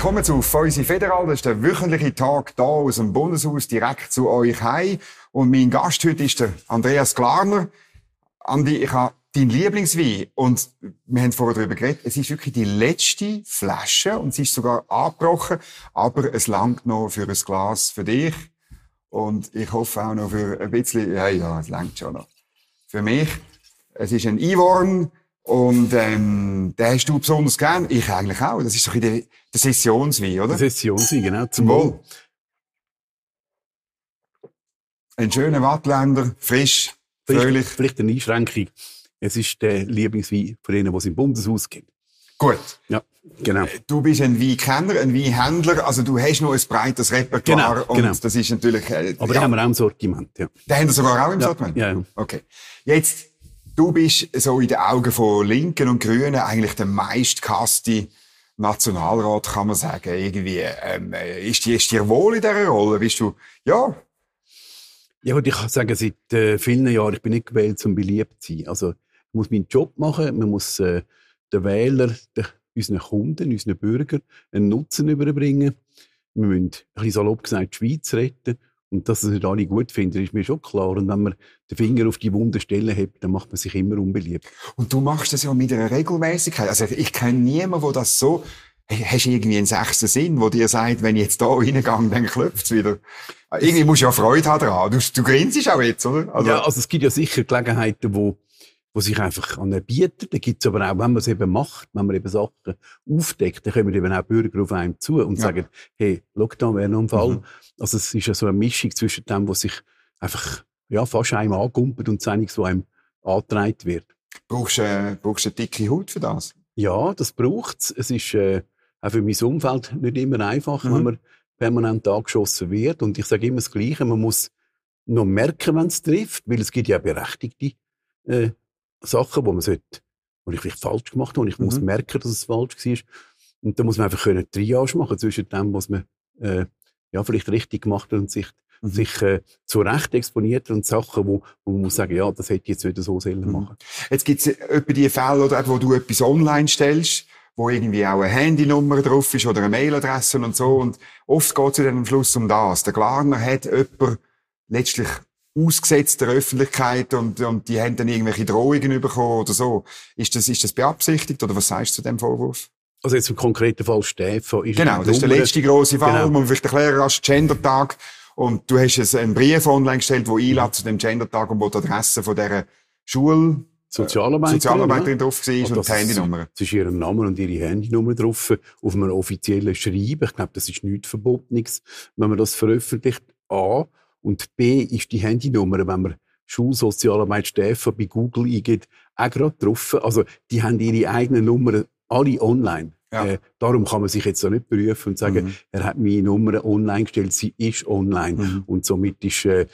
Willkommen zu Feusi Federal. Das ist der wöchentliche Tag hier aus dem Bundeshaus direkt zu euch heim. Und mein Gast heute ist der Andreas Klarner. Andi, ich habe dein Lieblingswein. Und wir haben vorher darüber geredet. Es ist wirklich die letzte Flasche und sie ist sogar abgebrochen. Aber es langt noch für ein Glas für dich. Und ich hoffe auch noch für ein bisschen, ja, ja, es langt schon noch. Für mich. Es ist ein Ivorn. Und ähm, den hast du besonders gern. Ich eigentlich auch. Das ist doch der, der Sessionswein, oder? Der Sessionswein, genau. Zum Wohl. Ein schöner Wattländer, frisch, fröhlich. Vielleicht eine Einschränkung. Es ist der Lieblingswein von denen, die es im Bundeshaus gibt. Gut. Ja, genau. Du bist ein Weinkenner, ein Weinhändler, also du hast noch ein breites Repertoire. Genau, genau. Und das ist natürlich... Äh, Aber ja. den haben wir auch im Sortiment, ja. Den haben wir sogar auch im ja, Sortiment? Ja, ja. Okay. Jetzt Du bist so in den Augen von Linken und Grünen eigentlich der meistgehasste Nationalrat, kann man sagen. Irgendwie, ähm, ist, dir, ist dir wohl in dieser Rolle? Bist du, ja? Ja, gut, ich kann sagen, seit äh, vielen Jahren, ich bin nicht gewählt, um beliebt zu sein. Also, ich muss meinen Job machen, man muss äh, den Wählern, den, unseren Kunden, unseren Bürgern einen Nutzen überbringen. Wir müssen, ein bisschen salopp gesagt, die Schweiz retten. Und dass es nicht alle gut finden, ist mir schon klar. Und wenn man den Finger auf die wunde Stelle hebt, dann macht man sich immer unbeliebt. Und du machst das ja mit einer Regelmäßigkeit. Also ich kenne niemanden, der das so... Hast du irgendwie einen sechsten Sinn, wo dir sagt, wenn ich jetzt da reingehe, dann klopft's wieder? Irgendwie musst du ja Freude haben daran. Du, du grinst auch jetzt, oder? Also, ja, also es gibt ja sicher Gelegenheiten, wo wo sich einfach bieten. Da gibt es aber auch, wenn man es eben macht, wenn man eben Sachen aufdeckt, dann kommen eben auch Bürger auf einem zu und ja. sagen, hey, da wäre noch ein Fall. Mhm. Also es ist ja so eine Mischung zwischen dem, was sich einfach ja, fast einem angumpelt und das, was einem angetragen wird. Brauchst du äh, brauchst eine dicke Haut für das? Ja, das braucht es. Es ist äh, auch für mein Umfeld nicht immer einfach, mhm. wenn man permanent angeschossen wird. Und ich sage immer das Gleiche, man muss noch merken, wenn es trifft, weil es gibt ja berechtigte äh, Sachen, wo man sollte, wo ich vielleicht falsch gemacht habe und ich mhm. muss merken, dass es falsch war. Und da muss man einfach können Triage machen zwischen dem, was man äh, ja vielleicht richtig gemacht hat und sich mhm. sich äh, zu Recht exponiert und Sachen, wo, wo man muss sagen, ja, das hätte ich jetzt wieder so sollen mhm. machen. Jetzt gibt es etwa die Fälle, oder, wo du etwas online stellst, wo irgendwie auch eine Handynummer drauf ist oder eine Mailadresse und so. Und oft geht es dann am Schluss um das. Der Glarner hat jemand letztlich ausgesetzt der Öffentlichkeit und, und die haben dann irgendwelche Drohungen bekommen oder so. Ist das, ist das beabsichtigt oder was sagst du zu dem Vorwurf? Also jetzt im konkreten Fall Stefan ist Genau, das ist der letzte große Fall, genau. wo man vielleicht erklären als Gendertag. Und du hast einen Brief online gestellt, der einlädt zu dem Gendertag und wo die Adresse von dieser Schule Sozialarbeiterin, Sozialarbeiterin ja. drauf war und, und die Handynummer. Es ist ihren Name und ihre Handynummer drauf, auf einem offiziellen Schreiben. Ich glaube, das ist nichts Verbotenes, wenn man das veröffentlicht. A. Und B ist die Handynummer, wenn man Schulsozialarbeit Stefan bei Google eingeht, auch gerade drauf. Also, die haben ihre eigenen Nummern alle online. Ja. Äh, darum kann man sich jetzt so nicht berufen und sagen, mhm. er hat meine Nummer online gestellt, sie ist online. Mhm. Und somit ist, äh,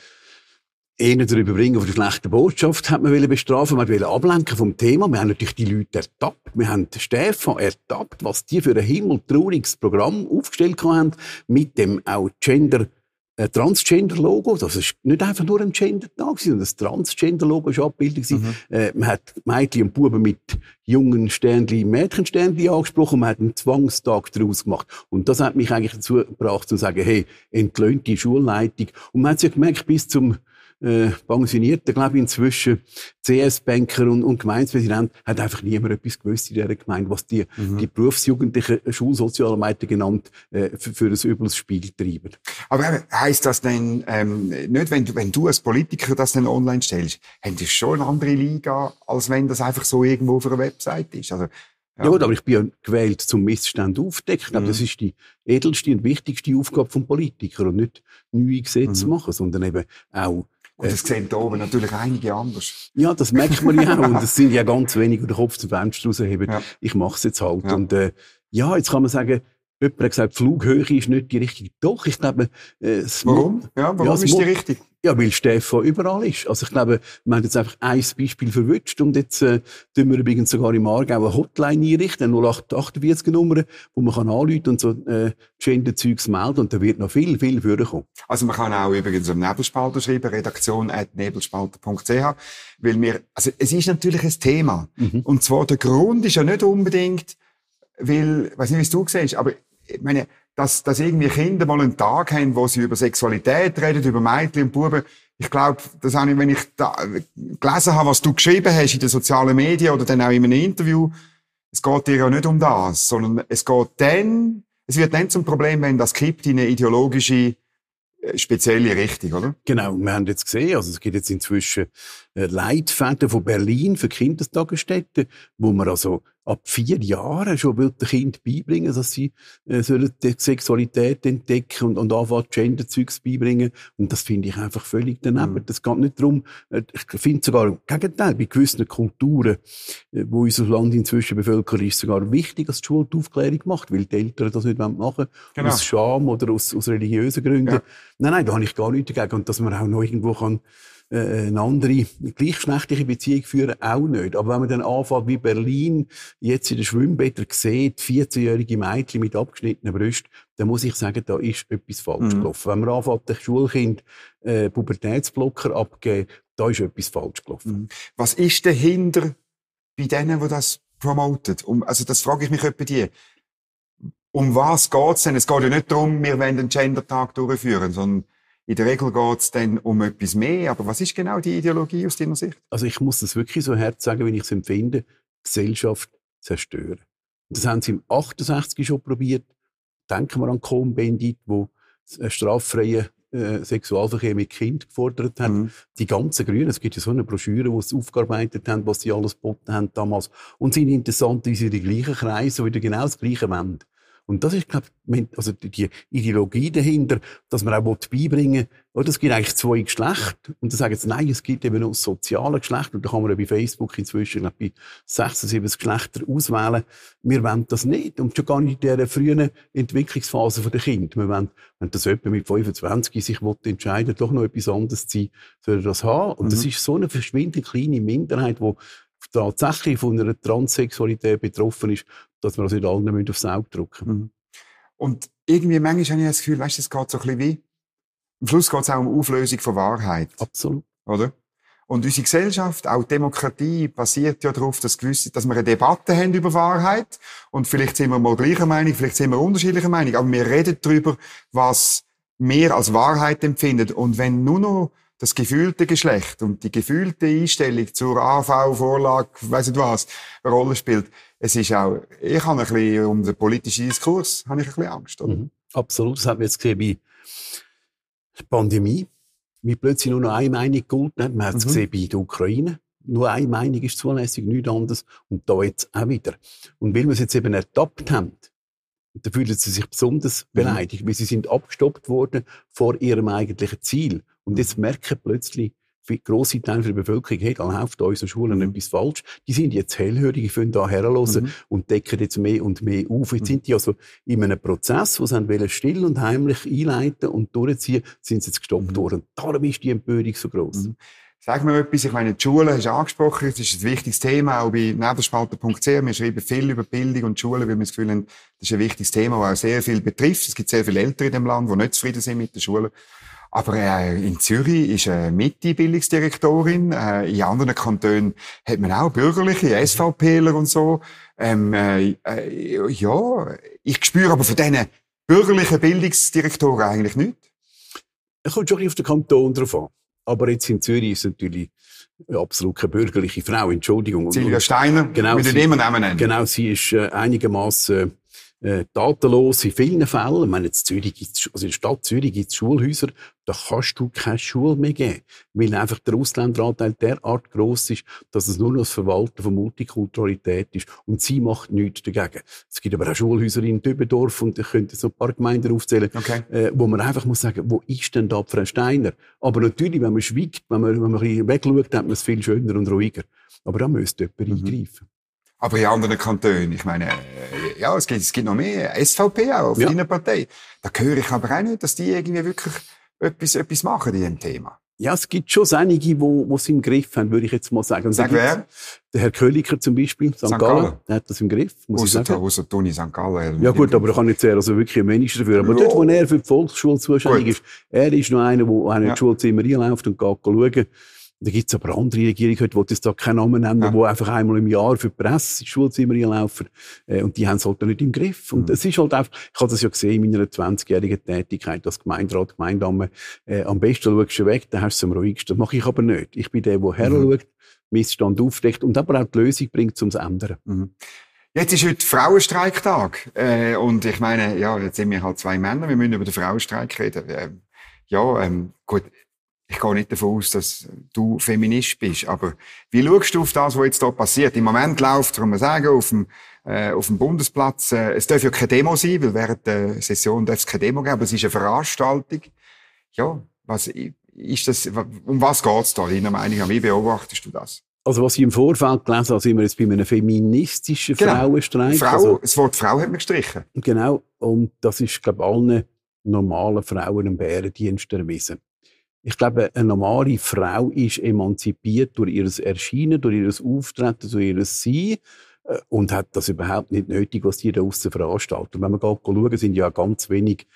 eher darüber bringen auf die schlechte Botschaft hat man wollen bestrafen, man wollte ablenken vom Thema. Wir haben natürlich die Leute ertappt. Wir haben Stefan ertappt, was die für ein himmeltrauriges Programm aufgestellt haben, mit dem auch Gender Transgender-Logo. Das ist nicht einfach nur ein Gender-Tag, sondern das Transgender-Logo war abgebildet. Mhm. Äh, man hat Mädchen und Buben mit jungen Sternchen, Mädchensternchen angesprochen, man hat einen Zwangstag daraus gemacht. Und das hat mich eigentlich dazu gebracht, zu sagen, hey, entlöhnt die Schulleitung. Und man hat sich gemerkt, bis zum äh, pensionierter, glaube ich, inzwischen CS-Banker und, und Gemeindepräsident, hat einfach niemand etwas gewusst in dieser Gemeinde, was die, mhm. die berufsjugendlichen Schulsozialarbeiter genannt äh, für, für ein übles Spiel treiben. Aber heisst das denn ähm, nicht, wenn du, wenn du als Politiker das dann online stellst, haben die schon eine andere Liga, als wenn das einfach so irgendwo auf einer Website ist? Also, ja. ja, gut, aber ich bin ja gewählt zum Missstand aufdecken. Ich glaube, mhm. das ist die edelste und wichtigste Aufgabe vom Politiker und nicht neue Gesetze mhm. machen, sondern eben auch und das sehen da oben natürlich einige anders. Ja, das merkt man ja auch. Und es sind ja ganz wenige, die den Kopf zum Fenster rausheben. Ja. Ich mache es jetzt halt. Ja. Und äh, ja, jetzt kann man sagen, jemand hat gesagt, Flughöhe ist nicht die richtige. Doch, ich glaube... Äh, warum? Ja, warum ja, ist die richtig? Ja, weil Stefan überall ist. Also ich glaube, wir haben jetzt einfach ein Beispiel verwünscht und jetzt äh, tun wir übrigens sogar im Aargau eine Hotline einrichten, 0848 Nummer, wo man kann anrufen und so äh, Gender-Zeugs melden und da wird noch viel, viel vorkommen. Also man kann auch übrigens am Nebelspalter schreiben, redaktion.nebelspalter.ch, weil wir, also es ist natürlich ein Thema. Mhm. Und zwar der Grund ist ja nicht unbedingt, weil, ich weiß nicht, wie es du siehst, aber ich meine, dass, dass irgendwie Kinder mal einen Tag haben, wo sie über Sexualität reden, über Mädchen und Buben. Ich glaube, das habe ich, wenn ich da gelesen habe, was du geschrieben hast in den sozialen Medien oder dann auch in einem Interview, es geht dir ja nicht um das, sondern es geht dann, es wird dann zum Problem, wenn das kippt in eine ideologische äh, spezielle Richtung, oder? Genau, wir haben jetzt gesehen, also es gibt jetzt inzwischen Leitfäden von Berlin für Kindertagesstätten, wo man also ab vier Jahren schon will den Kind beibringen, dass sie äh, sollen die Sexualität entdecken und, und anfangen Gender-Zeugs beibringen. Und das finde ich einfach völlig daneben. Mhm. Das geht nicht darum, äh, ich finde sogar im Gegenteil, bei gewissen Kulturen, äh, wo unser Land inzwischen bevölkert ist, sogar wichtig, dass die Schule die Aufklärung macht, weil die Eltern das nicht machen wollen, genau. aus Scham oder aus, aus religiösen Gründen. Ja. Nein, nein, da habe ich gar nichts dagegen. Und dass man auch noch irgendwo kann äh, eine andere gleichgeschlechtliche Beziehung führen, auch nicht. Aber wenn man dann anfängt, wie Berlin jetzt in den Schwimmbädern sieht, 14-jährige Mädchen mit abgeschnittenen Brüsten, dann muss ich sagen, da ist etwas falsch mhm. gelaufen. Wenn man anfängt, dem Schulkind äh, Pubertätsblocker abgeben, da ist etwas falsch gelaufen. Mhm. Was ist dahinter bei denen, die das promoten? Um, also das frage ich mich etwa die. Um was geht's denn? Es geht ja nicht darum, wir wollen den Gender-Tag durchführen, sondern in der Regel geht es dann um etwas mehr. Aber was ist genau die Ideologie aus deiner Sicht? Also ich muss das wirklich so hart sagen, wenn ich es empfinde, Gesellschaft zerstören. Das haben sie im 68 schon probiert. Denken wir an Cohn-Bendit, wo straffreie äh, Sexualverkehr mit Kind gefordert hat. Mhm. Die ganzen Grünen, es gibt ja so eine Broschüre, wo sie aufgearbeitet haben, was sie alles geboten haben damals. Und sind interessant, wie sie die gleichen Kreise wieder genau das Gleiche wenden. Und das ist, glaube ich, also die Ideologie dahinter, dass man auch beibringen will, es gibt eigentlich zwei Geschlechter. Und dann sagen sie, nein, es gibt eben noch das soziale Geschlecht. Und da kann man ja bei Facebook inzwischen, glaube bei 76 Geschlechter auswählen. Wir wollen das nicht. Und schon gar nicht in dieser frühen Entwicklungsphase der Kinder. Wir wollen, wenn das jemand mit 25 sich entscheiden doch noch etwas anderes zu sein, soll er das haben. Und mhm. das ist so eine verschwindend kleine Minderheit, die tatsächlich von einer Transsexualität betroffen ist, dass wir das nicht allen aufs Auge drücken mhm. Und irgendwie manchmal habe ich das Gefühl, weißt, es geht so ein bisschen wie, am Schluss geht es auch um Auflösung von Wahrheit. Absolut. Oder? Und unsere Gesellschaft, auch Demokratie, basiert ja darauf, dass, gewisse, dass wir eine Debatte haben über Wahrheit. Und vielleicht sind wir mal gleicher Meinung, vielleicht sind wir unterschiedlicher Meinung, aber wir reden darüber, was wir als Wahrheit empfinden. Und wenn nur noch das gefühlte Geschlecht und die gefühlte Einstellung zur AV-Vorlage, weiss nicht was, eine Rolle spielt. Es ist auch, ich habe ein bisschen um den politischen Diskurs, habe ich ein bisschen Angst, oder? Mhm. Absolut. Das haben wir jetzt gesehen bei der Pandemie, wie plötzlich nur noch eine Meinung gegolten hat. Man hat es mhm. gesehen bei der Ukraine. Nur eine Meinung ist zulässig, nichts anderes. Und da jetzt auch wieder. Und weil wir es jetzt eben ertappt haben, da fühlen sie sich besonders mhm. beleidigt, mhm. weil sie sind abgestoppt worden vor ihrem eigentlichen Ziel. Und jetzt merken plötzlich, wie grosse Teile der Bevölkerung, hey, da läuft an unseren Schulen mhm. etwas falsch. Die sind jetzt hellhörig, die können da herhören mhm. und decken jetzt mehr und mehr auf. Jetzt mhm. sind die also in einem Prozess, wo sie wollen still und heimlich einleiten und durchziehen, sind sie jetzt gestoppt mhm. worden. Darum ist die Empörung so gross. Mhm. Sag mir etwas, ich meine, die Schule hast du angesprochen, das ist ein wichtiges Thema, auch bei nebenspalter.ch. Wir schreiben viel über Bildung und Schule, weil wir das Gefühl haben, das ist ein wichtiges Thema, das auch sehr viel betrifft. Es gibt sehr viele Eltern in dem Land, die nicht zufrieden sind mit der Schule. Aber äh, in Zürich ist eine Mitte-Bildungsdirektorin. Äh, in anderen Kantonen hat man auch bürgerliche SVPler und so. Ähm, äh, äh, ja, ich spüre aber von diesen bürgerlichen Bildungsdirektoren eigentlich nichts. Es kommt schon auf den Kanton drauf an. Aber jetzt in Zürich ist natürlich absolut keine bürgerliche Frau, Entschuldigung. Silvia Steiner, genau, mit dem Namen nennen. Genau, sie ist äh, einigermaßen äh, tatenlos in vielen Fällen. Ich meine, in, Zürich also in der Stadt Zürich gibt es Schulhäuser, da kannst du keine Schule mehr geben, weil einfach der Ausländeranteil derart groß ist, dass es nur noch das Verwalten von Multikulturalität ist und sie macht nichts dagegen. Es gibt aber auch Schulhäuser in Dübendorf und ich könnte so ein paar Gemeinden aufzählen, okay. äh, wo man einfach muss sagen, wo ist denn da Frau Steiner? Aber natürlich, wenn man schweigt, wenn man, wenn man ein bisschen wegschaut, hat man es viel schöner und ruhiger. Aber da müsste jemand mhm. eingreifen. Aber in anderen Kantonen, ich meine, äh, ja, es gibt, es gibt noch mehr. SVP auch, auf ja. einer Partei. Da höre ich aber auch nicht, dass die irgendwie wirklich etwas, etwas machen in diesem Thema. Ja, es gibt schon einige, die es im Griff haben, würde ich jetzt mal sagen. Sag wer? Der Herr Köliker zum Beispiel, St. St. Gallen, der hat das im Griff, muss ausser, ich sagen. Ausser Toni St. Gallen. Ja gut, aber er kann nicht sehr, also wirklich ein Mensch dafür. Aber ja. dort, wo er für die Volksschule zuständig ist, er ist noch einer, der an ein ja. Schulzimmer reinläuft und geht schauen. Da gibt's aber andere Regierungen die das da keinen Namen nennen, ja. die einfach einmal im Jahr für die Presse ins Schulzimmer laufen. Äh, und die haben es halt nicht im Griff. Und mhm. es ist halt einfach, ich habe das ja gesehen in meiner 20-jährigen Tätigkeit als Gemeinderat, Gemeindame. Äh, am besten schaust du weg, dann hast du es am ruhigsten. Das mache ich aber nicht. Ich bin der, der her mhm. schaut, Missstand aufdeckt und aber auch die Lösung bringt, um es zu ändern. Mhm. Jetzt ist heute Frauenstreiktag. Äh, und ich meine, ja, jetzt sind wir halt zwei Männer, wir müssen über den Frauenstreik reden. Äh, ja, ähm, gut, ich gehe nicht davon aus, dass du Feminist bist, aber wie schaust du auf das, was jetzt da passiert? Im Moment läuft, kann man sagen, auf dem, äh, auf dem Bundesplatz, äh, es darf ja keine Demo sein, weil während der Session darf es keine Demo geben, aber es ist eine Veranstaltung. Ja, was ist das, um was geht's da, deiner Meinung nach? Wie beobachtest du das? Also was ich im Vorfeld gelesen habe, sind wir jetzt bei einem feministischen genau. Frauenstreik. Frau, also, das Wort Frau hat man gestrichen. Genau, und das ist, glaube ich, allen normalen Frauen einen Bärendienst erwiesen. Ich glaube, eine normale Frau ist emanzipiert durch ihr Erscheinen, durch ihr Auftreten, durch ihr Sein äh, und hat das überhaupt nicht nötig, was die da aussen veranstalten. Und wenn man schauen, sind ja ganz wenig,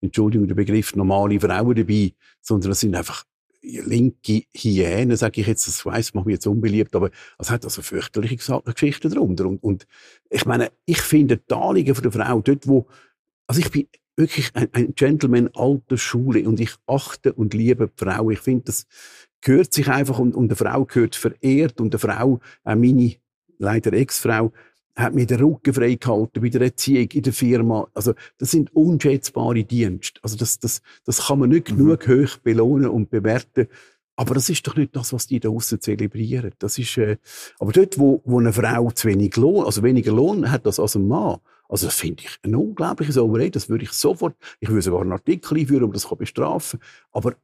Entschuldigung, der Begriff normale Frauen dabei, sondern es sind einfach linke Hyänen, sage ich jetzt, das weiss, macht mich jetzt unbeliebt, aber es hat also fürchterliche Geschichten darunter. Und, und ich meine, ich finde die Anliegen der Frau dort, wo, also ich bin wirklich ein, ein Gentleman alter Schule und ich achte und liebe die Frau. Ich finde, das gehört sich einfach und, und eine Frau gehört verehrt und eine Frau, auch meine leider Ex-Frau, hat mir den Rücken frei gehalten bei der Erziehung in der Firma. Also, das sind unschätzbare Dienste. Also, das, das, das kann man nicht mhm. genug hoch belohnen und bewerten. Aber das ist doch nicht das, was die da aussen zelebrieren. Das ist, äh, aber dort, wo, wo eine Frau zu wenig Lohn, also weniger Lohn hat das als ein Mann, also das finde ich eine unglaubliche Sauerei. Das würde ich sofort, ich würde sogar einen Artikel einführen, um das bestrafen. Aber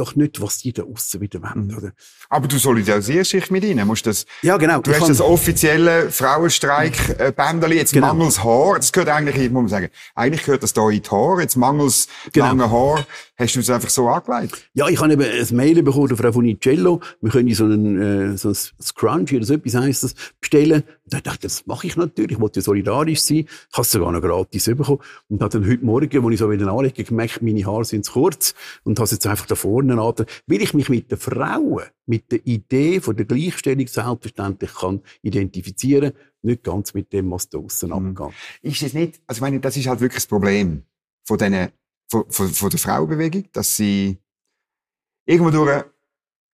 doch nicht, was die da aussen wieder wollen. Mhm. Oder? Aber du solidarisierst dich mit ihnen, musst das, ja, genau. du hast das offizielle Frauenstreik-Bändeli, jetzt genau. mangels Haar, das gehört eigentlich, muss man sagen, eigentlich gehört das da in die Haar, jetzt mangels genau. lange Haar, hast du es einfach so angelegt? Ja, ich habe eben ein Mail bekommen von Frau Funicello, wir können so einen, äh, so ein Scrunch oder so etwas heisst das, bestellen. Und dann dachte ich, das mache ich natürlich, ich wollte ja solidarisch sein, ich habe es sogar noch gratis bekommen. Und habe dann heute Morgen, als ich so wieder anlege, gemerkt, meine Haare sind zu kurz und habe es jetzt einfach da vorne an, weil ich mich mit den Frauen, mit der Idee von der Gleichstellung selbstverständlich kann identifizieren, nicht ganz mit dem, was da aussen mhm. abgeht. Ist das nicht, also ich meine, das ist halt wirklich das Problem von diesen, von, von, von der Frauenbewegung, dass sie irgendwo durch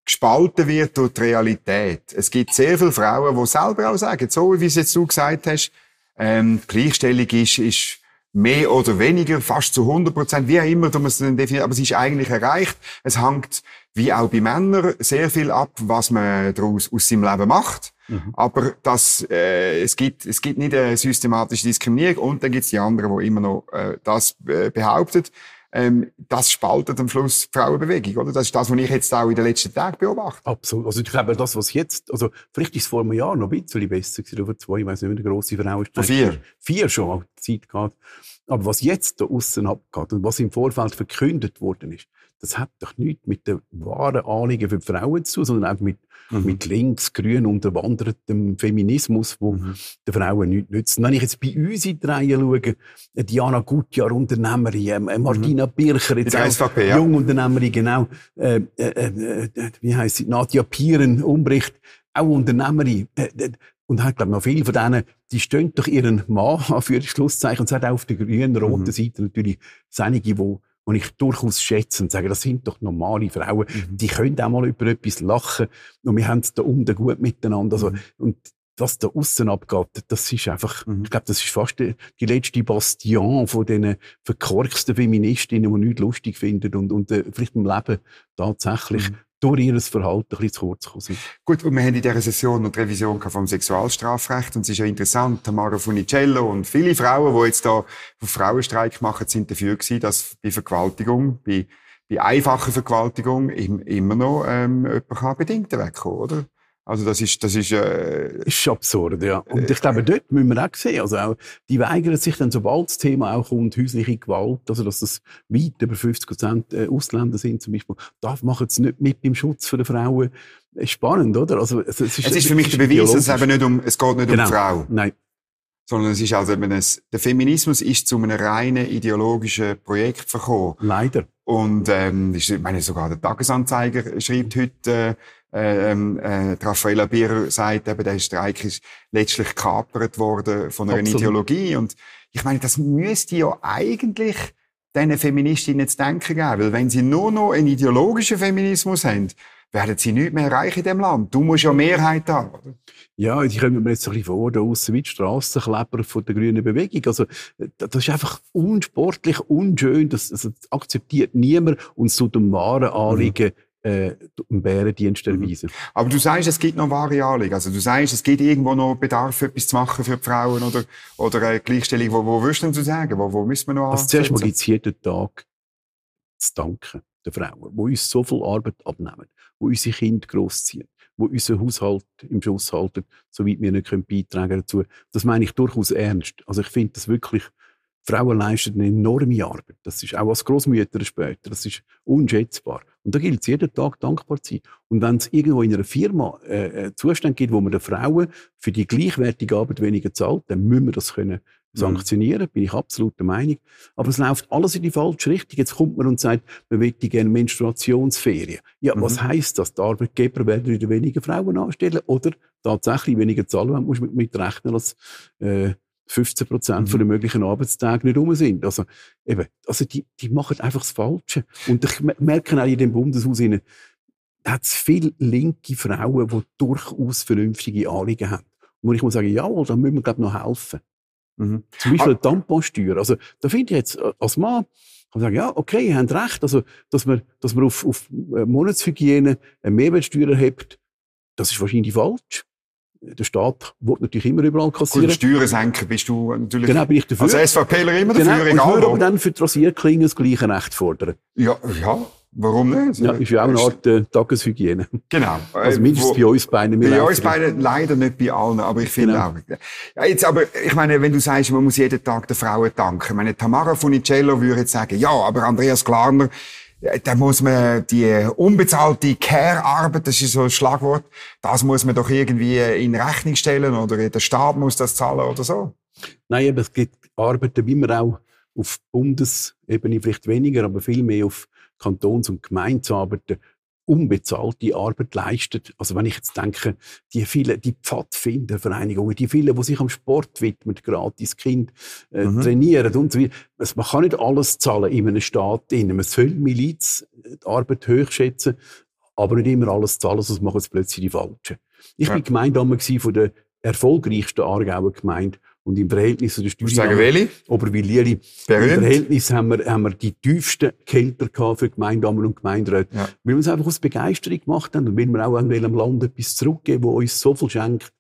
gespalten wird durch die Realität. Es gibt sehr viele Frauen, die selber auch sagen, so wie es jetzt du gesagt hast, ähm, Gleichstellung ist, ist mehr oder weniger, fast zu 100 Prozent, wie auch immer du es definiert, aber es ist eigentlich erreicht. Es hängt, wie auch bei Männern, sehr viel ab, was man daraus aus seinem Leben macht. Mhm. Aber das, äh, es gibt, es gibt nicht eine systematische Diskriminierung und dann gibt es die anderen, die immer noch äh, das äh, behaupten. Ähm, das spaltet am Schluss die Frauenbewegung, oder? Das ist das, was ich jetzt auch in den letzten Tagen beobachte. Absolut. Also ich glaube, das, was jetzt, also vielleicht ist es vor einem Jahr noch ein bisschen besser gewesen, oder zwei, ich weiß nicht, wie eine grosse Frauenstreik. Vier. Vier schon, auch Zeit gehabt. Aber was jetzt da außen abgeht und was im Vorfeld verkündet worden ist, das hat doch nichts mit den wahren Anliegen für die Frauen zu tun, sondern auch mit, mhm. mit links, grün unterwandertem Feminismus, wo mhm. den Frauen nichts nützt. Und wenn ich jetzt bei uns in die Reihe schaue, Diana Gutjahr, Unternehmerin, äh, Martina mhm. Bircher, jetzt auch SVP, ja. Jungunternehmerin, genau, äh, äh, äh, wie heisst sie, Nadja Pieren, Umbricht, auch Unternehmerin. Äh, äh, und hat, glaube noch viele von denen, die stehen durch ihren Mann an für Schlusszeichen. Und es hat auch auf der grünen, roten mhm. Seite natürlich einige, die und ich durchaus schätze und sage, das sind doch normale Frauen, mhm. die können auch mal über etwas lachen und wir haben es da unten gut miteinander. Also, mhm. Und was da außen abgeht, das ist einfach, mhm. ich glaube, das ist fast die, die, letzte Bastion von diesen verkorksten Feministinnen, die nichts lustig finden und, und äh, vielleicht im Leben tatsächlich mhm durch ihr Verhalten ein bisschen zu kurz gekommen. Gut, und wir haben in dieser Session noch Revision vom Sexualstrafrecht und es ist ja interessant, Tamara Funicello und viele Frauen, die jetzt da Frauenstreik machen, sind dafür gewesen, dass bei Vergewaltigung, bei, bei einfacher Vergewaltigung immer noch ähm, jemand bedingt wegkommen, oder? Also das ist, das ist, äh, ist absurd, ja. Und ich glaube, dort müssen wir auch sehen, also auch, die weigern sich dann, sobald das Thema auch kommt, häusliche Gewalt, also dass das weit über 50 Prozent äh, Ausländer sind zum Beispiel, da machen sie nicht mit beim Schutz der Frauen. Spannend, oder? Also, es, ist, es ist für mich der Beweis, dass es eben nicht um, es geht nicht genau. um die Frau. Nein. Sondern es ist also eben ein, der Feminismus ist zu einem reinen ideologischen Projekt verkommen. Leider. Und ähm, ich meine, sogar der Tagesanzeiger schreibt heute, äh, äh, ähm, äh, Raffaella Bierer sagt eben, der Streik ist letztlich gekapert worden von einer Absolut. Ideologie. Und ich meine, das müsste ja eigentlich diesen Feministinnen zu denken geben. Weil wenn sie nur noch einen ideologischen Feminismus haben, werden sie nicht mehr erreichen in diesem Land. Du musst ja Mehrheit haben, oder? Ja, ich komme mir jetzt ein bisschen vor, da aussen wie die Strassenkleber von der grünen Bewegung. Also, das ist einfach unsportlich, unschön, das, das akzeptiert niemand und es tut dem wahren Anliegen mhm äh, Bärendienst mhm. erweisen. Aber du sagst, es gibt noch wahre Anliegen. Also du sagst, es gibt irgendwo noch Bedarf, etwas zu machen für die Frauen oder, oder eine Gleichstellung. Wo, wo würdest du denn sagen? Wo, wo müssen wir noch Also zuerst mal gibt es jeden Tag zu danken den Frauen, die uns so viel Arbeit abnehmen, die unsere Kinder großziehen, die unseren Haushalt im Schuss halten, soweit wir nicht beitragen dazu. Das meine ich durchaus ernst. Also ich finde das wirklich Frauen leisten eine enorme Arbeit. Das ist auch als Großmütter später. Das ist unschätzbar. Und da gilt es jeden Tag dankbar zu sein. Und wenn es irgendwo in einer Firma äh, äh, Zustände gibt, wo man den Frauen für die gleichwertige Arbeit weniger zahlt, dann müssen wir das können mhm. sanktionieren. Bin ich absolut der Meinung. Aber es läuft alles in die falsche Richtung. Jetzt kommt man und sagt, man möchte gerne Menstruationsferien. Ja, mhm. was heißt das? Die Arbeitgeber werden wieder weniger Frauen anstellen oder tatsächlich weniger zahlen. Man muss mit rechnen, dass äh, 15 Prozent mhm. der möglichen Arbeitstage nicht rum sind. Also, eben, also die, die machen einfach das Falsche. Und ich merke auch in dem Bundeshaus, hat es viele linke Frauen, die durchaus vernünftige Anliegen haben. Und ich muss sagen, jawohl, da müssen wir, glaube noch helfen. Mhm. Zum Beispiel ah. Tamponsteuer. Also, da finde ich jetzt, äh, als Mann, kann man sagen, ja, okay, ihr habt recht, also, dass man, dass man auf, auf äh, Monatshygiene eine Mehrwertsteuer erhebt, das ist wahrscheinlich falsch der Staat will natürlich immer überall kassieren. Gut, Steuern senken bist du natürlich genau, bin ich dafür. als SVPler immer dafür, genau, egal und aber dann für die Rasierklingen das gleiche Recht fordern. Ja, ja. Warum nicht? Ja, ist ja auch eine Art äh, Tageshygiene. Genau. Also mindestens wo, bei uns beiden. Bei uns beiden leider nicht bei allen, aber ich finde genau. auch. Ja, jetzt aber, ich meine, wenn du sagst, man muss jeden Tag den Frauen danken. Ich meine, Tamara Funicello würde jetzt sagen, ja, aber Andreas Klarner, da muss man die unbezahlte Care-Arbeit, das ist so ein Schlagwort, das muss man doch irgendwie in Rechnung stellen oder der Staat muss das zahlen oder so. Nein, aber es gibt Arbeiten, wie man auch auf Bundesebene vielleicht weniger, aber viel mehr auf Kantons- und Gemeindearbeiten unbezahlte Arbeit leistet. Also wenn ich jetzt denke, die vielen, die Pfadfindervereinigungen, die vielen, die sich am Sport widmen, gratis Kind äh, mhm. trainieren und so weiter. Also man kann nicht alles zahlen in einem Staat. Man soll Miliz äh, die Arbeit hochschätzen, aber nicht immer alles zahlen, sonst machen es plötzlich die Falschen. Ich ja. bin Gemeindame von der erfolgreichsten Aargauer Gemeinde und im Verhältnis zu der Steuern. sagen welche? Oberwilieri. Im Verhältnis haben wir, haben wir die tiefsten Kälter für Gemeindamen und Gemeinderäte. Ja. Weil wir es einfach aus Begeisterung gemacht haben und weil wir auch an dem Land etwas zurückgeben, wo uns so viel schenkt.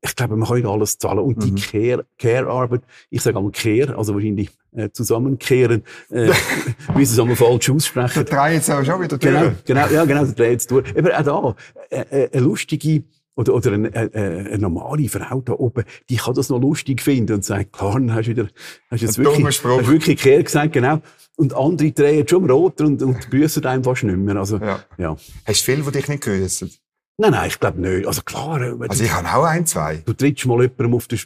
Ich glaube, man kann nicht alles zahlen. Und mhm. die Care-Arbeit, Care ich sage einmal Care, also wahrscheinlich äh, zusammenkehren, äh, wie sie es einmal falsch aussprechen. Der dreht jetzt auch schon wieder durch. Genau, genau, ja, genau, der dreht jetzt durch. Aber auch da, äh, äh, eine lustige, oder, oder eine, eine, eine, normale Frau da oben, die kann das noch lustig finden und sagt, klar, dann hast du wieder, hast jetzt wirklich, hast wirklich Kehr gesagt, genau. Und andere drehen schon rot und, und grüßen einem fast nicht mehr. Also, ja. ja. Hast du viele, die dich nicht grüßen? Nein, nein, ich glaube nicht. Also klar. Äh, also ich habe auch ein, zwei. Du trittst mal jemandem auf den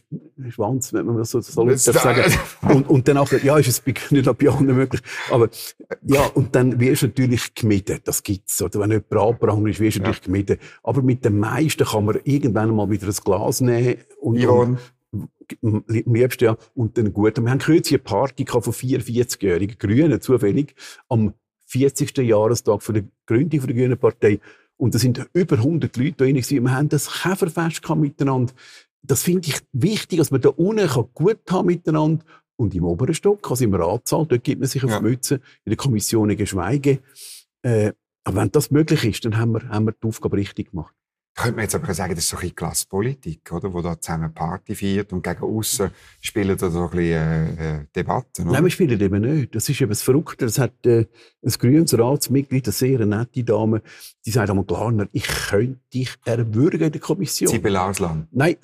Schwanz, wenn man das so, so das sagen. Und, und dann auch, ja, ist es nicht ab Jahren möglich. Aber, ja, und dann wirst du natürlich gemieden. Das gibt's. Oder wenn jemand abgebracht ist, wirst du ja. natürlich gemieden. Aber mit den meisten kann man irgendwann mal wieder ein Glas nehmen und, Iron. am liebsten, ja. Und dann gut. Und wir haben kürzlich eine Party von 44-jährigen Grünen, zufällig, am 40. Jahrestag von der Gründung der Grünen Partei. Und da sind über 100 Leute da drin. Wir haben das Käferfest miteinander. Das finde ich wichtig, dass man da unten gut haben miteinander. Und im oberen Stock, also im Ratssaal, dort gibt man sich auf ja. Mütze, in der Kommission geschweige. Äh, aber wenn das möglich ist, dann haben wir, haben wir die Aufgabe richtig gemacht. Könnte man jetzt aber sagen, das ist so ein bisschen Klasspolitik, oder? Wo da zusammen Party feiert und gegen außen spielen da so ein bisschen äh, äh Debatten, oder? Nein, wir spielen eben nicht. Das ist eben das Verrückte. Das hat äh, ein grünes Ratsmitglied, eine sehr nette Dame, die sagt einmal, Glarner, ich könnte dich erwürgen in der Kommission. Sibyl Ausland? Nein,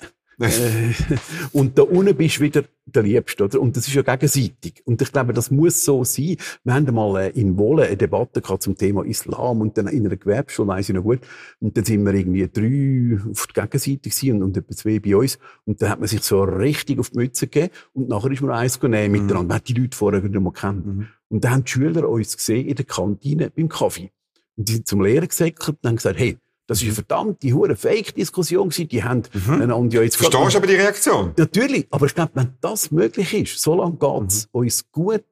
und da unten bist du wieder der Liebste, oder? Und das ist ja gegenseitig. Und ich glaube, das muss so sein. Wir haben mal äh, in Wolle eine Debatte gehabt zum Thema Islam und dann in einer Gewerbeschule, weiss ich noch gut. Und dann sind wir irgendwie drei auf der Gegenseite gewesen und, und etwa zwei bei uns. Und dann hat man sich so richtig auf die Mütze gegeben und nachher ist man eins genommen mhm. miteinander. Man hat die Leute vorher wieder mal kennt. Mhm. Und dann haben die Schüler uns gesehen in der Kantine beim Kaffee. Und die sind zum Lehrer gesäckert und haben gesagt, hey, Das ist eine verdammte hure Fake-Diskussion gewesen. Die haben Mhm. ja jetzt Verstehst du aber die Reaktion? Natürlich, aber ich glaube, wenn das möglich ist, solange geht's Mhm. uns gut,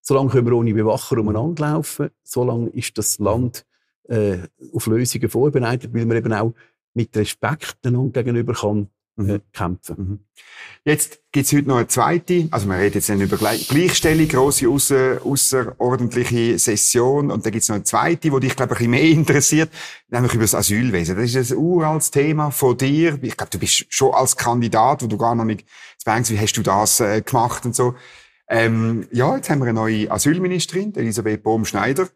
solange können wir ohne Bewacher umeinander laufen, solange ist das Land äh, auf Lösungen vorbereitet, weil man eben auch mit Respekt einander gegenüber kann Mhm. kämpfen. Jetzt gibt's heute noch eine zweite, also wir reden jetzt nicht über Gle- Gleichstellung, grosse ausser, außerordentliche Session und dann gibt's noch eine zweite, die dich, glaube ich, ein bisschen mehr interessiert, nämlich über das Asylwesen. Das ist ein uraltes Thema von dir. Ich glaube, du bist schon als Kandidat, wo du gar noch nicht denkst, wie hast du das äh, gemacht und so. Ähm, ja, jetzt haben wir eine neue Asylministerin, Elisabeth Bohm-Schneider.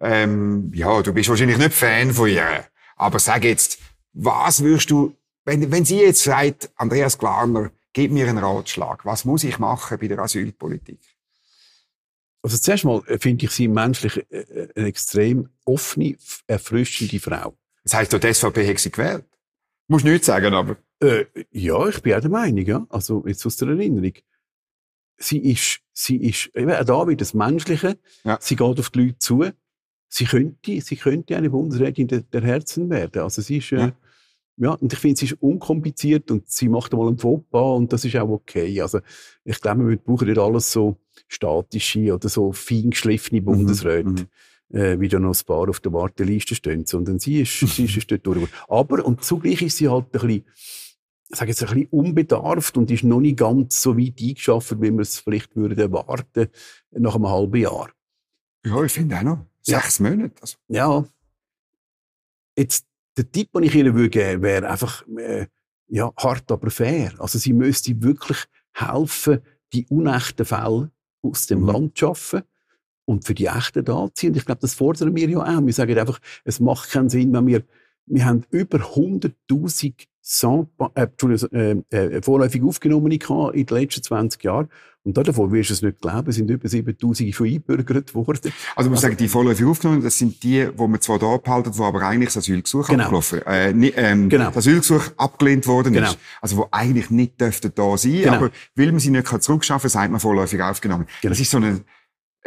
Ähm, ja, du bist wahrscheinlich nicht Fan von ihr. Aber sag jetzt, was würdest du, wenn, wenn sie jetzt sagt, Andreas Glarner, gib mir einen Ratschlag, was muss ich machen bei der Asylpolitik? Also zuerst mal äh, finde ich sie menschlich äh, äh, eine extrem offene, erfrischende Frau. Das heisst, doch, die SVP hat sie gewählt. Musst nichts sagen, aber. Äh, ja, ich bin auch der Meinung, ja. Also, jetzt aus der Erinnerung. Sie ist, sie ist, eben auch da wieder das Menschliche. Ja. Sie geht auf die Leute zu. Sie könnte, sie könnte eine Bundesrätin der, der Herzen werden. Also, sie ist, äh, Ja. Ja. und ich finde, sie ist unkompliziert und sie macht einmal einen Fauxpas und das ist auch okay. Also, ich glaube, wir brauchen nicht alles so statische oder so fein geschliffene Bundesräte mhm. äh, wie da noch ein paar auf der Warteliste stehen, sondern sie ist, sie ist, dort durch. Aber, und zugleich ist sie halt ein bisschen, ich sage jetzt ein bisschen unbedarft und ist noch nicht ganz so weit eingeschafft, wie wir es vielleicht würden erwarten nach einem halben Jahr. Ja, ich finde auch noch. Ja. Sechs Monate. Also. Ja. Jetzt, der Tipp, den ich würde geben, wäre einfach, äh, ja, hart, aber fair. Also, sie müsste wirklich helfen, die unechten Fälle aus dem Mhm. Land zu schaffen und für die echten da zu ziehen. Und ich glaube, das fordern wir ja auch. Wir sagen einfach, es macht keinen Sinn, wenn wir, wir haben über 100.000 Sans- äh, äh, äh, vorläufig Aufgenommene gehabt in den letzten 20 Jahren. Und davon wirst du es nicht glauben, sind über 7.000 schon eingebürgert worden. Also, man sagen, die vorläufig aufgenommen, das sind die, wo man zwar da abhalten, wo aber eigentlich das Asylgesuch Genau. abgelaufen, äh, ähm, Genau. das Asylgesuch abgelehnt worden Genau. ist. Also, wo eigentlich nicht dürften da sein, Genau. aber weil man sie nicht kann zurückschaffen, sagt man vorläufig aufgenommen. Genau. Das ist so eine,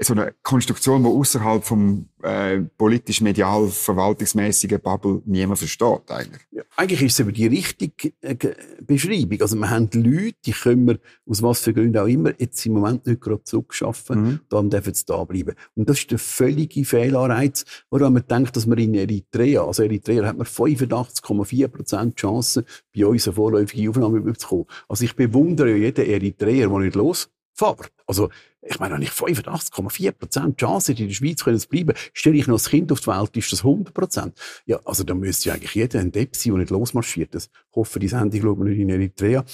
so eine Konstruktion, die außerhalb vom äh, politisch-medial verwaltungsmäßigen Bubble niemand versteht, eigentlich. Ja, eigentlich ist es aber die richtige äh, Beschreibung. Also wir haben Leute, die können wir, aus was für Gründen auch immer, jetzt im Moment nicht gerade zurückschaffen, Mhm. dann dürfen sie da bleiben. Und das ist der völlige Fehlanreiz, woran man denkt, dass man in Eritrea, also Eritrea hat man 85,4 Prozent Chancen, bei uns eine vorläufige Aufnahme bekommen. Also ich bewundere jeden Eritreer, der nicht losfährt. Also ich meine, wenn ich 85,4 Prozent Chance hätte, in der Schweiz können zu bleiben, stelle ich noch ein Kind auf die Welt, ist das 100 Prozent. Ja, also da müsste ja eigentlich jeder ein Depp sein, der nicht losmarschiert. Das hoffe, die Sendung schaut man nicht in Eritrea.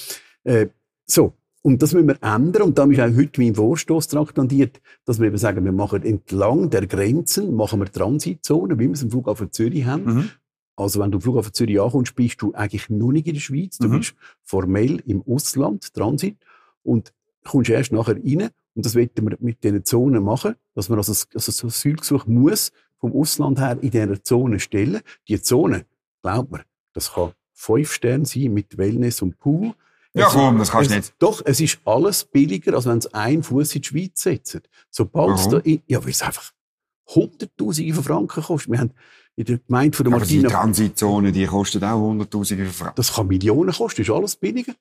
Äh, so. Und das müssen wir ändern. Und da ist auch heute mein Vorstoß traktandiert, dass wir eben sagen, wir machen entlang der Grenzen, machen wir Transitzonen, wie wir es im Flughafen Zürich haben. Mhm. Also wenn du am Flughafen Zürich ankommst, bist du eigentlich nur nicht in der Schweiz. Du Mhm. bist formell im Ausland, Transit, und kommst erst nachher rein. Und das wollen wir mit diesen Zonen machen, dass man also das, also das Asylgesuch muss vom Ausland her in dieser Zone stellen. Die Zone, glaubt mir, das kann fünf Sterne sein mit Wellness und Pool. Ja, komm, das kannst du nicht. Doch, es ist alles billiger, als wenn es einen Fuß in die Schweiz setzt. Sobald es da, in, ja, weil es einfach Hunderttausende von Franken kostet. Wir haben in der Gemeinde von der Aber die Martina, Transitzone, die kostet auch Hunderttausende Franken. das kann Millionen kosten, ist alles billiger.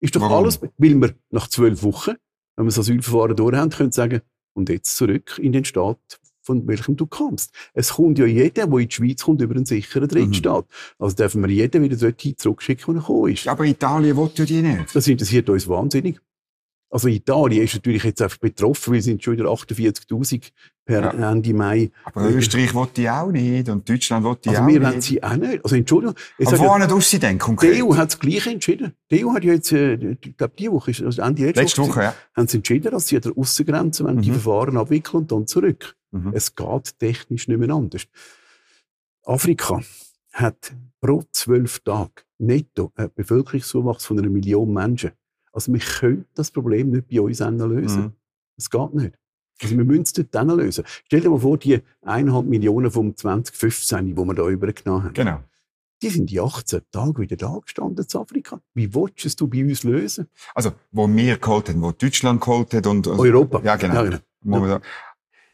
Ist doch Warum? alles, weil wir nach zwölf Wochen, wenn wir das Asylverfahren durch haben, können sagen, und jetzt zurück in den Staat, von welchem du kommst. Es kommt ja jeder, der in die Schweiz kommt, über einen sicheren Drittstaat. Also dürfen wir jeden wieder dorthin zurückschicken, wo er gekommen ist. Ja, aber Italien will ja die nicht. Das interessiert uns wahnsinnig. Also Italien ist natürlich jetzt einfach betroffen, weil es sind schon wieder 48'000 per Ja. Ende Mai. Aber Österreich will die auch nicht und Deutschland will die Also auch wir nicht. wollen sie auch nicht. Also Entschuldigung. Aber sage, wohin tust sie denn die konkret? EU hat das Gleiche entschieden. Die EU hat ja jetzt, äh, ich glaube, die Woche, also Ende letzte, Letzte Woche, ja. haben sie entschieden, dass sie an der Aussengrenze wollen die Mhm. Verfahren abwickeln und dann zurück. Mhm. Es geht technisch nicht mehr anders. Afrika hat pro zwölf Tage netto einen Bevölkerungszuwachs von einer Million Menschen. Also wir können das Problem nicht bei uns lösen. Mhm. Es geht nicht. Also wir müssen es hin lösen. Stell dir mal vor, die eineinhalb Millionen vom 2015, die wir da übergenommen haben, Genau. die sind in 18 Tagen wieder da gestanden zu Afrika. Wie willst du bei uns lösen? Also, wo wir geholt haben, wo Deutschland geholt hat und, und Europa. Ja, genau. Ja, genau. Sagen.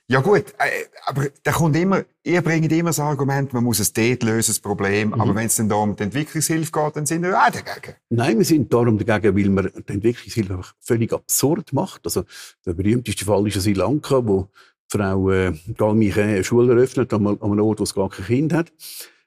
Ja gut, äh, aber da kommt immer, ihr bringt immer das Argument, man muss es dort lösen, das Problem. Mhm. Aber wenn es dann da um die Entwicklungshilfe geht, dann sind wir auch dagegen. Nein, wir sind darum dagegen, weil man die Entwicklungshilfe einfach völlig absurd macht. Also der berühmteste Fall ist Sri Lanka, wo Frau äh, Galmiche eine Schule eröffnet, an einem Ort, wo es gar kein Kind hat.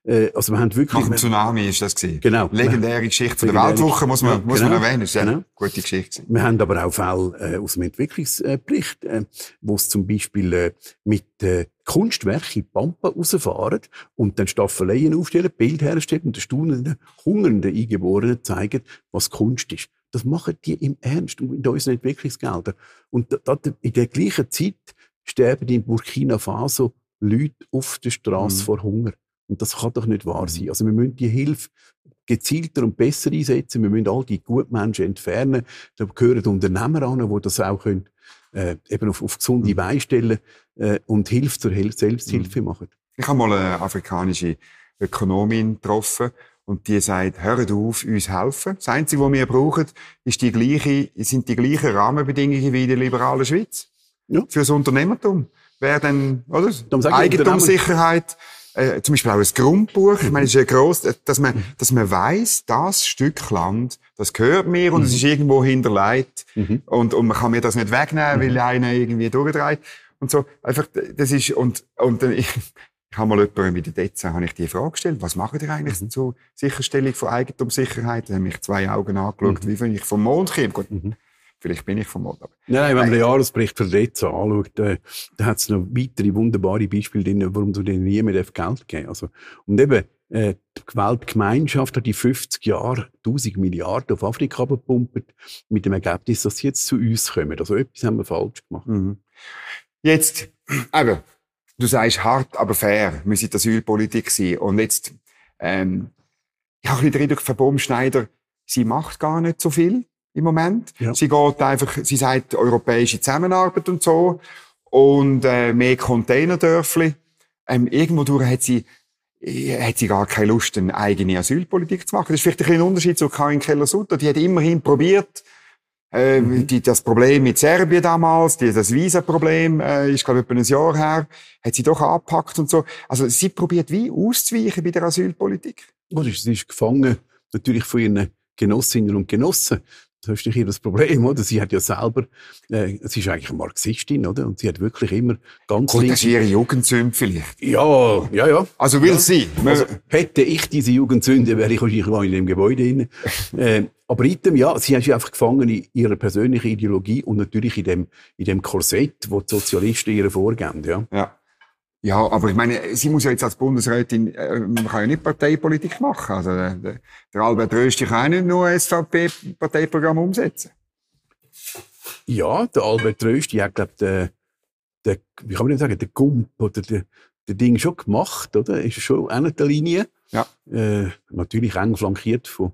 Äh, also wir haben wirklich... Nach dem Tsunami ist das gewesen. Genau. Legendäre Geschichte von der Weltwoche muss man, ja, muss genau, man erwähnen. Ist genau. eine gute Geschichte. Wir haben aber auch Fälle äh, aus dem Entwicklungsbericht, äh, wo es zum Beispiel äh, mit äh, Kunstwerken in Pampa rausfahren und dann Staffeleien aufstellen, Bild herstellen und den staunenden, hungernden Eingeborenen zeigen, was Kunst ist. Das machen die im Ernst und in unseren Entwicklungsgeldern. Und da, in der gleichen Zeit sterben in Burkina Faso Leute auf der Straße mhm. vor Hunger. Und das kann doch nicht wahr mhm. sein. Also wir müssen die Hilfe gezielter und besser einsetzen. Wir müssen all die Gutmenschen entfernen. Da gehören Unternehmer an, die das auch können, äh, eben auf, auf gesunde mhm. Beine stellen äh, und Hilfe zur Hel Selbsthilfe mhm. machen. Ich habe mal eine afrikanische Ökonomin getroffen und die sagt, hört auf, uns helfen. Das Einzige, was wir brauchen, ist die gleiche, sind die gleichen Rahmenbedingungen wie in der liberalen Schweiz. Ja. Fürs Unternehmertum. Wer dann, oder? Eigentumssicherheit, äh, zum Beispiel auch ein Grundbuch. Ich meine, es ist ja gross, dass man, dass man weiss, das Stück Land, das gehört mir und es mhm. ist irgendwo hinterlegt mhm. und, und man kann mir das nicht wegnehmen, weil mhm. einer irgendwie durchdreht und so. Einfach, das ist, und, und dann, ich, ich habe mal jemandem mit der DEZA habe ich die Frage gestellt, was machen die eigentlich mhm. zur Sicherstellung von Eigentumssicherheit? Da haben mich zwei Augen angeschaut, mhm. wie wenn ich vom Mond komme. Mhm. Vielleicht bin ich vom. Aber Nein, wenn man den Jahresbericht für Reza anschaut, äh, da hat es noch weitere wunderbare Beispiele drin, warum du denen nie mehr Geld geben Also Und eben, äh, die Weltgemeinschaft hat die 50 Jahre 1000 Milliarden auf Afrika gepumpt, mit dem Ergebnis, dass sie jetzt zu uns kommen. Also etwas haben wir falsch gemacht. Mhm. Jetzt, eben, du sagst hart, aber fair, müsse die Asylpolitik sein. Und jetzt, ähm, ich habe ein bisschen den Eindruck, Frau Baumschneider, sie macht gar nicht so viel im Moment. Ja. Sie geht einfach, sie sagt europäische Zusammenarbeit und so und äh, mehr Containerdörfli. Ähm, irgendwo durch hat sie hat sie gar keine Lust, eine eigene Asylpolitik zu machen. Das ist vielleicht ein, ein Unterschied zu Karin Keller-Sutter. Die hat immerhin probiert, äh, mhm. die, das Problem mit Serbien damals, die, das Visa-Problem, äh, ist glaube ich etwa ein Jahr her, hat sie doch angepackt und so. Also sie probiert wie auszuweichen bei der Asylpolitik. Gut, sie ist gefangen natürlich von ihren Genossinnen und Genossen. Das ist nicht das Problem, oder? Sie hat ja selber, äh, sie ist eigentlich eine Marxistin, oder? Und sie hat wirklich immer ganz Gut, das ist ihre Jugendsünde vielleicht. Ja, ja, ja. Also will ja. sie. Also, hätte ich diese Jugendsünde, wäre ich wahrscheinlich mal in dem Gebäude drin. äh, aber item, ja, sie ist einfach gefangen in ihrer persönlichen Ideologie und natürlich in dem, in dem Korsett, wo die Sozialisten ihr vorgeben, ja. Ja. Ja, aber ich meine, sie muss ja jetzt als Bundesrätin, äh, man kann ja nicht Parteipolitik machen. Also der, der Albert Rösti kann ja nicht nur SVP-Parteiprogramm umsetzen. Ja, der Albert Rösti hat, glaube der, der, wie kann man denn sagen, der Gump oder der, der Ding schon gemacht, oder? Ist schon an der Linie. Ja. Äh, natürlich eng flankiert von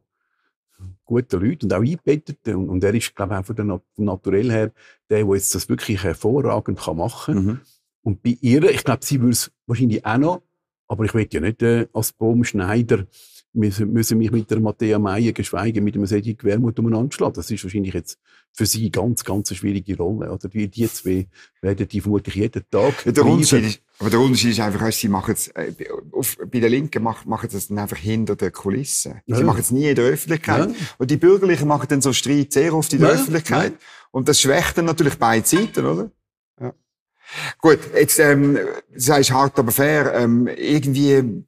guten Leuten und auch eingebettet. Und, und er ist, glaube ich, auch von der, vom Naturell her der, der jetzt das wirklich hervorragend machen kann. Mhm. Und bei ihr, ich glaube, sie würde es wahrscheinlich auch noch, aber ich will ja nicht äh, als Baumschneider müssen, müssen mich mit der Matthäa Meier geschweige mit einem solchen Wermut umeinander schlagen. Das ist wahrscheinlich jetzt für sie ganz, ganz eine schwierige Rolle. Oder die, die zwei werden die vermutlich jeden Tag ja, der Unterschied ist, Aber der Unterschied ist einfach, sie machen es, äh, auf, bei der Linken machen, machen sie es dann einfach hinter der Kulisse. Ja. Sie machen es nie in der Öffentlichkeit. Ja. Und die Bürgerlichen machen dann so Streit sehr oft in der Öffentlichkeit. Und das schwächt dann natürlich beide Seiten, oder? Gut, jetzt ähm, sagst hart, aber fair. Ähm, irgendwie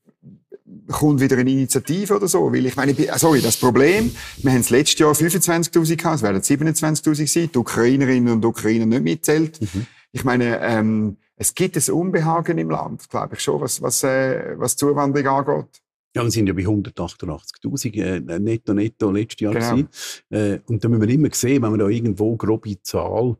kommt wieder eine Initiative oder so, weil ich meine, sorry, das Problem, wir haben es letztes Jahr 25.000 gehabt, es werden 27.000 sein, die Ukrainerinnen und Ukrainer nicht mitzählt. Mhm. Ich meine, ähm, es gibt ein Unbehagen im Land, glaube ich schon, was, was, äh, was Zuwanderung angeht. Ja, wir sind ja bei 188.000 äh, netto netto letztes Jahr genau. Äh, und da müssen wir immer sehen, wenn wir da irgendwo grobe Zahl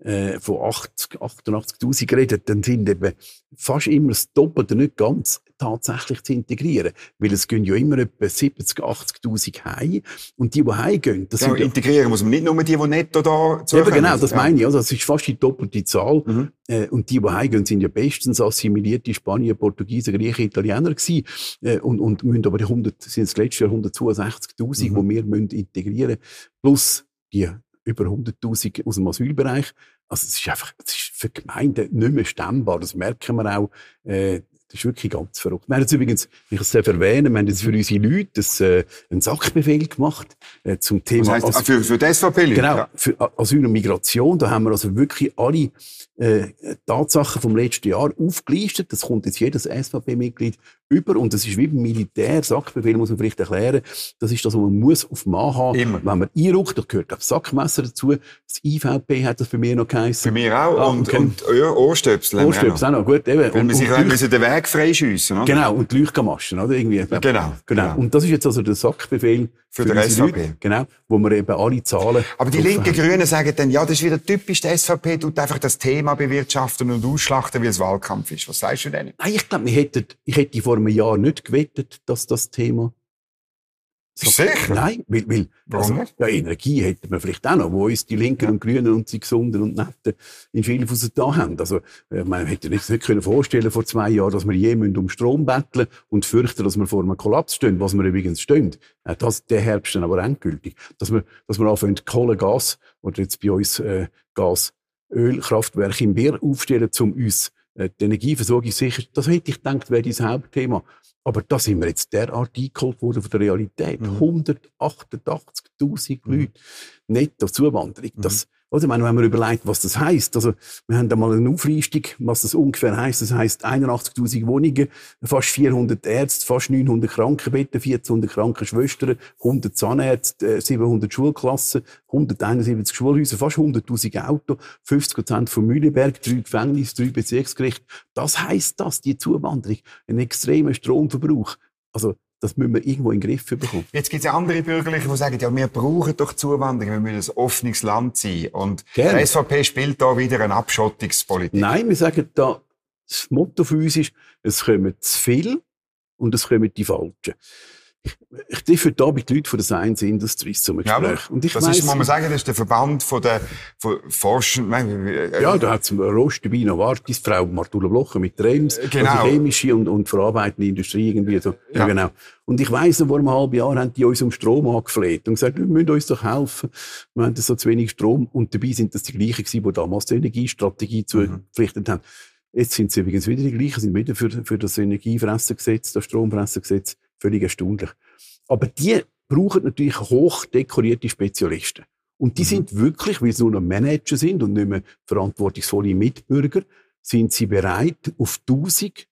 äh, von 88.000 redet, dann sind eben fast immer das Doppelte nicht ganz tatsächlich zu integrieren. Weil es gehen ja immer etwa 70.000, 80.000 heim. Und die, die heimgehen, das ja, sind integrieren muss man nicht nur die, die netto da zu Ja, genau, das ja. meine ich. Also, das ist fast die doppelte Zahl. Mhm. Äh, und die, die heimgehen, sind ja bestens assimilierte Spanier, Portugiesen, Griechen, Italiener gewesen. Äh, und, und müssen aber die 100, sind es letztes Jahr 162.000, mhm. die wir müssen integrieren Plus die über 100.000 aus dem Asylbereich. Also es ist einfach, es ist für Gemeinden nicht mehr stemmbar. Das merken wir auch. Äh, das ist wirklich ganz verrückt. Wir haben jetzt übrigens, ich es erwähnen, wir haben jetzt für unsere Leute das, äh, einen Sackbefehl gemacht äh, zum Thema. Das heisst, für, für die SVP-Leute? Genau, für Asyl und Migration. Da haben wir also wirklich alle äh, Tatsachen vom letzten Jahr aufgelistet. Das kommt jetzt jedes SVP-Mitglied über. Und das ist wie beim Militär. Sackbefehl muss man vielleicht erklären. Das ist das, was man muss auf Mann haben. Immer. Wenn man einruckt, da gehört auch Sackmesser dazu. Das IVP hat das bei mir noch geheißen. Bei mir auch. Ah, und, okay. und ja, Ohrstöpsel. Ohrstöpsel auch noch. Gut, eben. Weil Und- wir sich und müssen den Weg freischiessen, oder? Genau, und die Leuchtgamaschen, oder? Irgendwie. Genau, genau. genau. Und das ist jetzt also der Sackbefehl Für den unsere SVP. Leute, Genau, wo wir eben alle Zahlen. Aber die linken. Grünen sagen dann, ja, das ist wieder typisch, die SVP tut einfach das Thema bewirtschaften und ausschlachten, wie es Wahlkampf ist. Was sagst du denn? Nein, ich glaube, wir hätten, ich hätte vor einem Jahr nicht gewettet, dass das Thema. Sicher? Nein, weil, weil also, ja, Energie hätten wir vielleicht auch noch, wo uns die Linken und Grünen und die Gesunden und Netten in Vielfusen da haben. Also, äh, man hätte sich nicht können vorstellen vor zwei Jahren, dass wir je um Strom betteln und fürchten, dass wir vor einem Kollaps stehen, was wir übrigens stehen. Äh, Das, der Herbst dann aber endgültig. Dass wir, dass wir anfangen, Kohle, Gas oder jetzt bei uns äh, Gas, Ölkraftwerke im Meer aufstellen, um uns äh, die Energieversorgung sicher. Das hätte ich gedacht, wäre das Hauptthema. Aber da sind wir jetzt derart eingeholt worden von der Realität. Mhm. 188.000 Leute netto Zuwanderung. Das, oder, ich meine, wenn man überlegt, was das heisst. Also, wir haben da mal eine Auflistung, was das ungefähr heisst. Das heisst 81.000 Wohnungen, fast 400 Ärzte, fast 900 Krankenbetten, 1400 Krankenschwestern, 100 Zahnärzte, äh, 700 Schulklassen, 171 Schulhäuser, fast 100.000 Autos, 50 Prozent von Mühleberg, drei Gefängnisse, drei Bezirksgerichte. Das heisst das, die Zuwanderung. Ein extremer Stromverbrauch. Also, das müssen wir irgendwo in den Griff bekommen. Jetzt gibt es ja andere Bürgerliche, die sagen, ja, wir brauchen doch Zuwanderung, wir müssen ein offenes Land sein. Und Gerne. die SVP spielt da wieder eine Abschottungspolitik. Nein, wir sagen da, das Motto für uns ist, es kommen zu viel und es kommen die Falschen. Ich, treffe da mit Leuten von der Science Industries zum Ja, Gespräch. und ich das weiss, ist, muss man sagen, das ist der Verband von der von Forschern. äh, ja, da hat es Rost dabei, Novartis, Frau Martula Blocher mit Rems, Genau. also chemische und, und verarbeitende Industrie irgendwie so. Ja. Ja. genau. Und ich weiss noch, vor einem halben Jahr haben die uns um Strom angefleht und gesagt, wir müssen uns doch helfen. Wir haben so zu wenig Strom. Und dabei sind das die gleichen gewesen, die damals die Energiestrategie verpflichtet haben. Jetzt sind sie übrigens wieder die gleichen, sind wieder für, für das Energiefressengesetz, das Stromfressengesetz. Völlig erstaunlich. Aber die brauchen natürlich hochdekorierte Spezialisten. Und die sind wirklich, weil sie nur noch Manager sind und nicht mehr verantwortungsvolle Mitbürger, sind sie bereit, auf 1000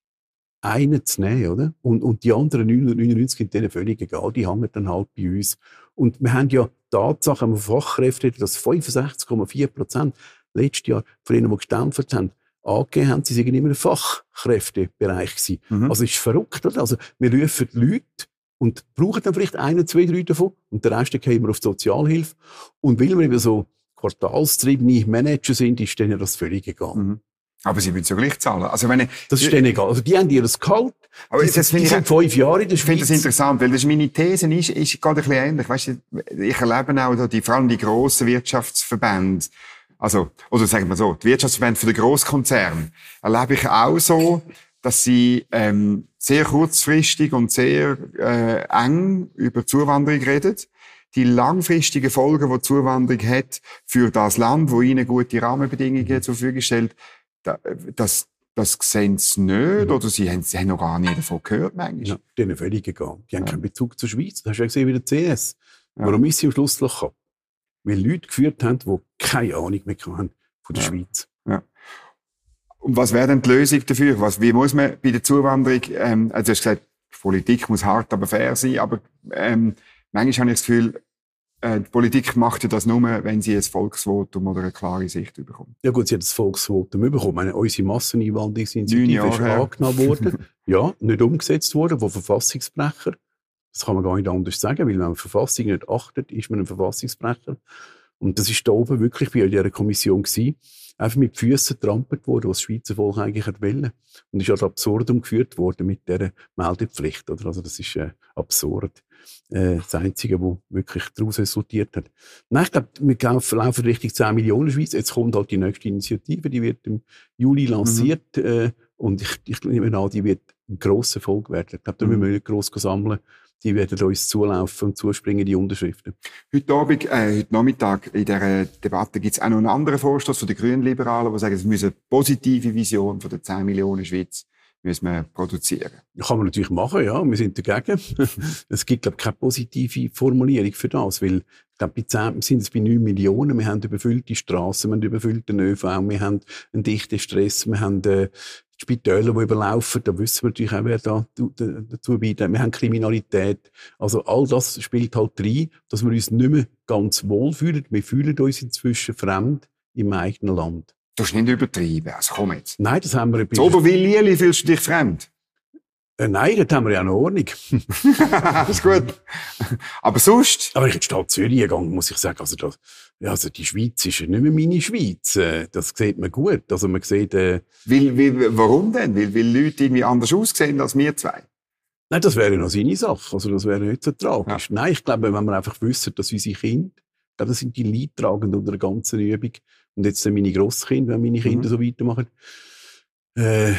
einen zu nehmen, oder? Und, und die anderen 999 sind denen völlig egal, die hängen dann halt bei uns. Und wir haben ja Tatsachen, wenn wir Fachkräfte dass 65,4 Prozent letztes Jahr von denen, die gestempelt haben, angegeben haben, sie seien immer im Fachkräftebereich gewesen. Mhm. Also ist verrückt, oder? Also wir rufen die Leute und brauchen dann vielleicht einen, zwei, drei davon und der Rest gehen wir auf die Sozialhilfe. Und weil wir eben so quartalstriebene Manager sind, ist denen das völlig egal. Mhm. Aber sie müssen ja gleich zahlen. Also wenn ich, Das ist denen egal. Also die haben ihr Gehalt. aber die, jetzt die finde ich, sind fünf Jahre in der Ich finde das interessant, weil das ist meine These ist, ist gerade ein bisschen ähnlich. Weißt du, ich erlebe auch da die, vor allem die grossen Wirtschaftsverbände, also, oder sagen wir so, die Wirtschaftsverbände für den Grosskonzern, erlebe ich auch so, dass sie ähm, sehr kurzfristig und sehr äh, eng über Zuwanderung reden. Die langfristigen Folgen, die die Zuwanderung hat für das Land, wo ihnen gute Rahmenbedingungen zur Verfügung stellt, da- das, das sehen sie nicht, oder sie haben, sie haben noch gar nie davon gehört, manchmal. Ja, denen völlig egal. Die haben Ja. keinen Bezug zur Schweiz. Das hast du ja gesehen wie der CS. Warum ist sie am Schlussloch gekommen? Weil Leute geführt haben, die keine Ahnung mehr haben von der Ja. Schweiz. Und was wäre denn die Lösung dafür? Was, wie muss man bei der Zuwanderung, ähm, also du hast gesagt, die Politik muss hart, aber fair sein, aber ähm, manchmal habe ich das Gefühl, äh, die Politik macht ja das nur, wenn sie ein Volksvotum oder eine klare Sicht bekommt. Ja gut, sie hat das Volksvotum bekommen. Meine, unsere Masseneinwanderungsinitiative ist angenommen worden. ja, nicht umgesetzt worden, von Verfassungsbrecher. Das kann man gar nicht anders sagen, weil wenn man die Verfassung nicht achtet, ist man ein Verfassungsbrecher. Und das ist da oben wirklich bei dieser Kommission gewesen. Einfach mit Füßen getrampelt worden, was das Schweizer Volk eigentlich wollen. Und ist ad absurdum geführt worden mit dieser Meldepflicht. Oder? Also das ist äh, absurd. Äh, das Einzige, was wirklich daraus resultiert hat. Nein, ich glaube, wir laufen, Richtung 10 Millionen Schweiz. Jetzt kommt halt die nächste Initiative, die wird im Juli lanciert. Äh, und ich, ich nehme an, die wird ein grosser Erfolg werden. Ich glaube, da Mhm. müssen wir nicht gross sammeln. Die werden uns zulaufen und zuspringen, die Unterschriften. Heute Abend, äh, heute Nachmittag in dieser Debatte gibt es auch noch einen anderen Vorstoß von den Grünen Liberalen, die sagen, es müsse eine positive Vision von der 10 Millionen Schweiz müssen wir produzieren. Kann man natürlich machen, ja. Wir sind dagegen. es gibt, glaube ich, keine positive Formulierung für das, weil ich glaube, bei 10 sind es bei 9 Millionen. Wir haben überfüllte Straßen, wir haben überfüllten ÖV, wir haben einen dichten Stress, wir haben äh, Spitäler, die überlaufen, da wissen wir natürlich auch, wer da dazu beiträgt. Wir haben Kriminalität. Also all das spielt halt rein, dass wir uns nicht mehr ganz wohl fühlen. Wir fühlen uns inzwischen fremd im eigenen Land. Du hast nicht übertrieben, also komm jetzt. Nein, das haben wir ein bisschen... Oberwil-Lieli fühlst du dich fremd? Äh, nein, das haben wir ja noch Ordnung. das ist gut. Aber sonst? Aber ich in die Stadt Zürich gegangen, muss ich sagen, also, das, also die Schweiz ist nicht mehr meine Schweiz. Äh, das sieht man gut. Also man sieht... Äh, weil, weil, warum denn? Weil, weil Leute irgendwie anders aussehen als wir zwei? Nein, das wäre noch seine Sache. Also das wäre nicht so tragisch. Ja. Nein, ich glaube, wenn wir einfach wissen, dass unsere Kinder, ich glaube, das sind die Leidtragenden unter der ganzen Übung, und jetzt sind meine Grosskinder, wenn meine Kinder mhm. so weitermachen, äh,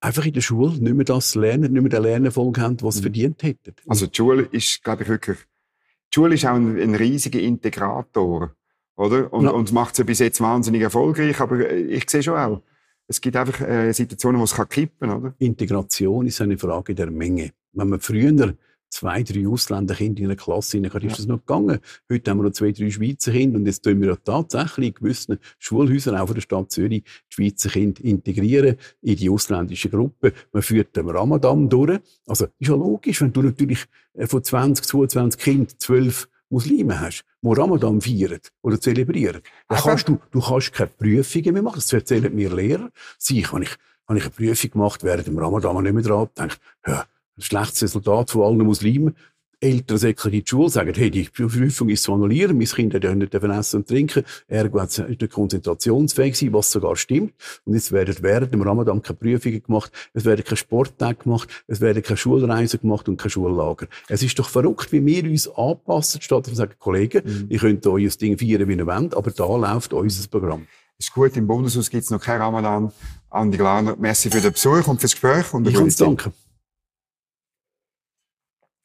einfach in der Schule nicht mehr das lernen, nicht mehr den Lernerfolg haben, was sie mhm. verdient hätten. Also die Schule ist, glaube ich, wirklich, die Schule ist auch ein, ein riesiger Integrator, oder? Und, ja. und macht sie bis jetzt wahnsinnig erfolgreich, aber ich sehe schon auch, es gibt einfach äh, Situationen, wo es kann kippen, oder? Integration ist eine Frage der Menge. Wenn man früher zwei, drei Ausländerkinder in einer Klasse hinein, ist das noch gegangen. Heute haben wir noch zwei, drei Schweizer Kinder und jetzt tun wir ja tatsächlich in gewissen Schulhäusern, auch von der Stadt Zürich, die Schweizer Kinder integrieren in die ausländische Gruppe. Man führt den Ramadan durch. Also, ist ja logisch, wenn du natürlich äh, von 20, 22 Kindern 12 Muslime hast, die Ramadan feiern oder zelebrieren, dann kannst du, du kannst keine Prüfungen mehr machen. Das erzählen mir Lehrer. Sie, habe ich, habe ich eine Prüfung gemacht während dem Ramadan nicht mehr dran, denke, ja, schlechtes Resultat von allen Muslimen. Eltern säckeln in die Schule, sagen, hey, die Prüfung ist zu annullieren, mein Kind hat ja nicht essen und trinken, ergo hat nicht konzentrationsfähig sein, was sogar stimmt. Und jetzt werden während dem Ramadan keine Prüfungen gemacht, es werden keine Sporttage gemacht, es werden keine Schulreisen gemacht und kein Schullager. Es ist doch verrückt, wie wir uns anpassen, statt zu sagen, Kollegen, mhm. ihr könnt euer Ding feiern, wie ihr wollt, aber da läuft unser Programm. Ist gut, im Bundeshaus gibt es noch kein Ramadan. Andi Glaner, merci für den Besuch und fürs Gespräch. Und ich kann danken.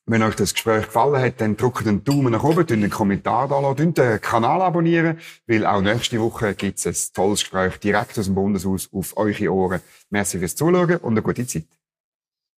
Wenn euch das Gespräch gefallen hat, dann drückt den Daumen nach oben, einen Kommentar da lassen, den Kanal abonnieren, weil auch nächste Woche gibt es ein tolles Gespräch direkt aus dem Bundeshaus auf eure Ohren. Merci fürs Zuschauen und eine gute Zeit.